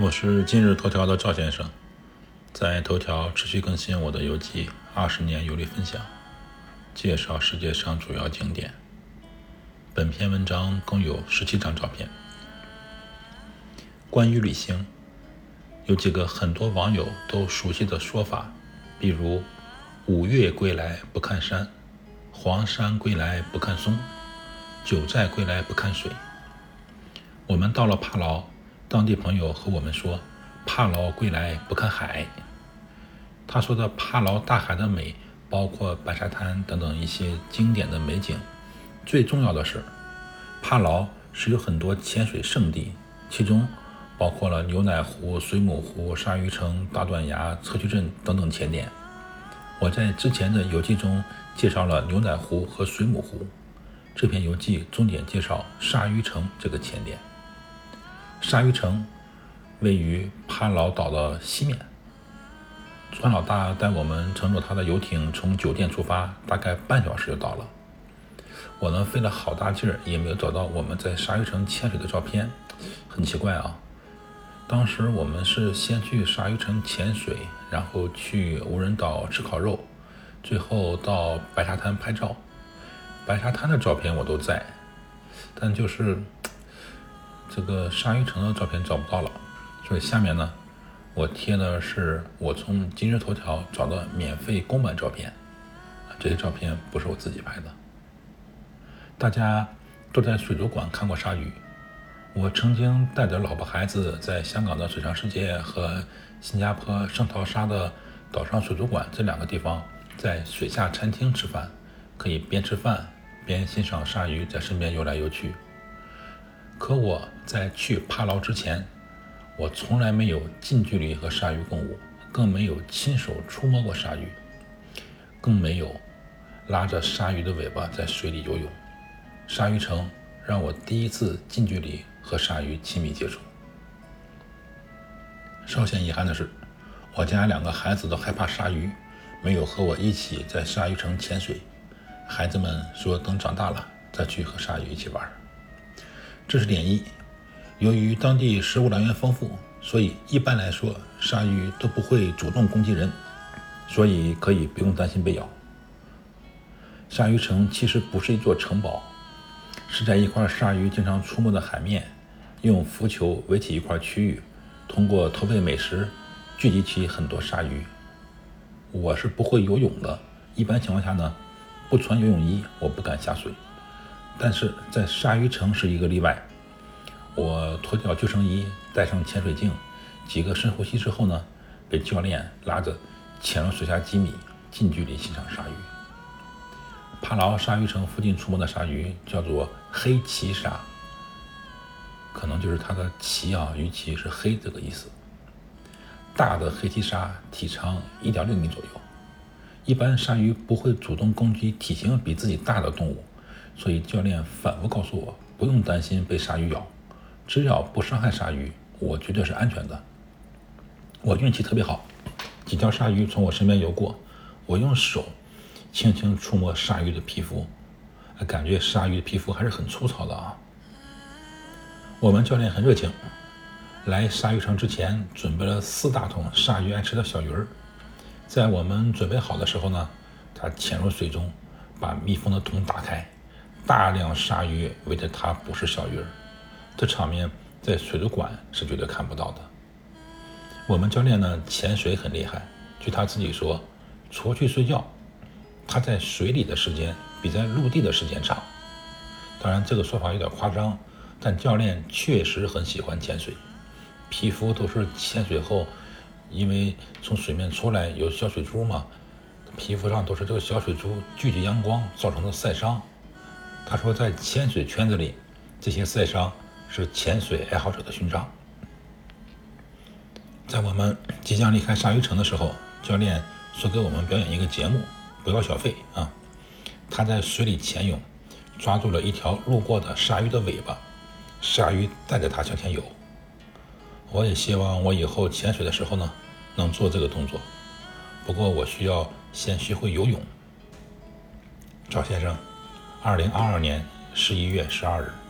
我是今日头条的赵先生，在头条持续更新我的游记二十年游历分享，介绍世界上主要景点。本篇文章共有十七张照片。关于旅行，有几个很多网友都熟悉的说法，比如“五岳归来不看山，黄山归来不看松，九寨归来不看水”。我们到了帕劳。当地朋友和我们说：“帕劳归来不看海。”他说的帕劳大海的美，包括白沙滩等等一些经典的美景。最重要的是，帕劳是有很多潜水圣地，其中包括了牛奶湖、水母湖、鲨鱼城、大断崖、侧渠镇等等潜点。我在之前的游记中介绍了牛奶湖和水母湖，这篇游记重点介绍鲨鱼城这个潜点。鲨鱼城位于帕劳岛的西面。川老大带我们乘坐他的游艇从酒店出发，大概半小时就到了。我呢费了好大劲儿，也没有找到我们在鲨鱼城潜水的照片，很奇怪啊。当时我们是先去鲨鱼城潜水，然后去无人岛吃烤肉，最后到白沙滩拍照。白沙滩的照片我都在，但就是。这个鲨鱼城的照片找不到了，所以下面呢，我贴的是我从今日头条找的免费公版照片，这些照片不是我自己拍的。大家都在水族馆看过鲨鱼，我曾经带着老婆孩子在香港的水上世界和新加坡圣淘沙的岛上水族馆这两个地方，在水下餐厅吃饭，可以边吃饭边欣赏鲨鱼在身边游来游去。可我在去帕劳之前，我从来没有近距离和鲨鱼共舞，更没有亲手触摸过鲨鱼，更没有拉着鲨鱼的尾巴在水里游泳。鲨鱼城让我第一次近距离和鲨鱼亲密接触。稍显遗憾的是，我家两个孩子都害怕鲨鱼，没有和我一起在鲨鱼城潜水。孩子们说等长大了再去和鲨鱼一起玩。这是点一。由于当地食物来源丰富，所以一般来说鲨鱼都不会主动攻击人，所以可以不用担心被咬。鲨鱼城其实不是一座城堡，是在一块鲨鱼经常出没的海面，用浮球围起一块区域，通过投喂美食聚集起很多鲨鱼。我是不会游泳的，一般情况下呢，不穿游泳衣我不敢下水。但是在鲨鱼城是一个例外。我脱掉救生衣，戴上潜水镜，几个深呼吸之后呢，被教练拉着潜入水下几米，近距离欣赏鲨鱼。帕劳鲨鱼城附近出没的鲨鱼叫做黑鳍鲨，可能就是它的鳍啊，鱼鳍是黑这个意思。大的黑鳍鲨体长一点六米左右，一般鲨鱼不会主动攻击体型比自己大的动物。所以教练反复告诉我，不用担心被鲨鱼咬，只要不伤害鲨鱼，我绝对是安全的。我运气特别好，几条鲨鱼从我身边游过，我用手轻轻触摸鲨鱼的皮肤，感觉鲨鱼的皮肤还是很粗糙的啊。我们教练很热情，来鲨鱼城之前准备了四大桶鲨鱼爱吃的小鱼儿，在我们准备好的时候呢，他潜入水中，把密封的桶打开。大量鲨鱼围着它捕食小鱼儿，这场面在水族馆是绝对看不到的。我们教练呢潜水很厉害，据他自己说，除去睡觉，他在水里的时间比在陆地的时间长。当然这个说法有点夸张，但教练确实很喜欢潜水，皮肤都是潜水后，因为从水面出来有小水珠嘛，皮肤上都是这个小水珠聚集阳光造成的晒伤。他说，在潜水圈子里，这些赛伤是潜水爱好者的勋章。在我们即将离开鲨鱼城的时候，教练说给我们表演一个节目，不要小费啊。他在水里潜泳，抓住了一条路过的鲨鱼的尾巴，鲨鱼带着他向前游。我也希望我以后潜水的时候呢，能做这个动作。不过我需要先学会游泳。赵先生。二零二二年十一月十二日。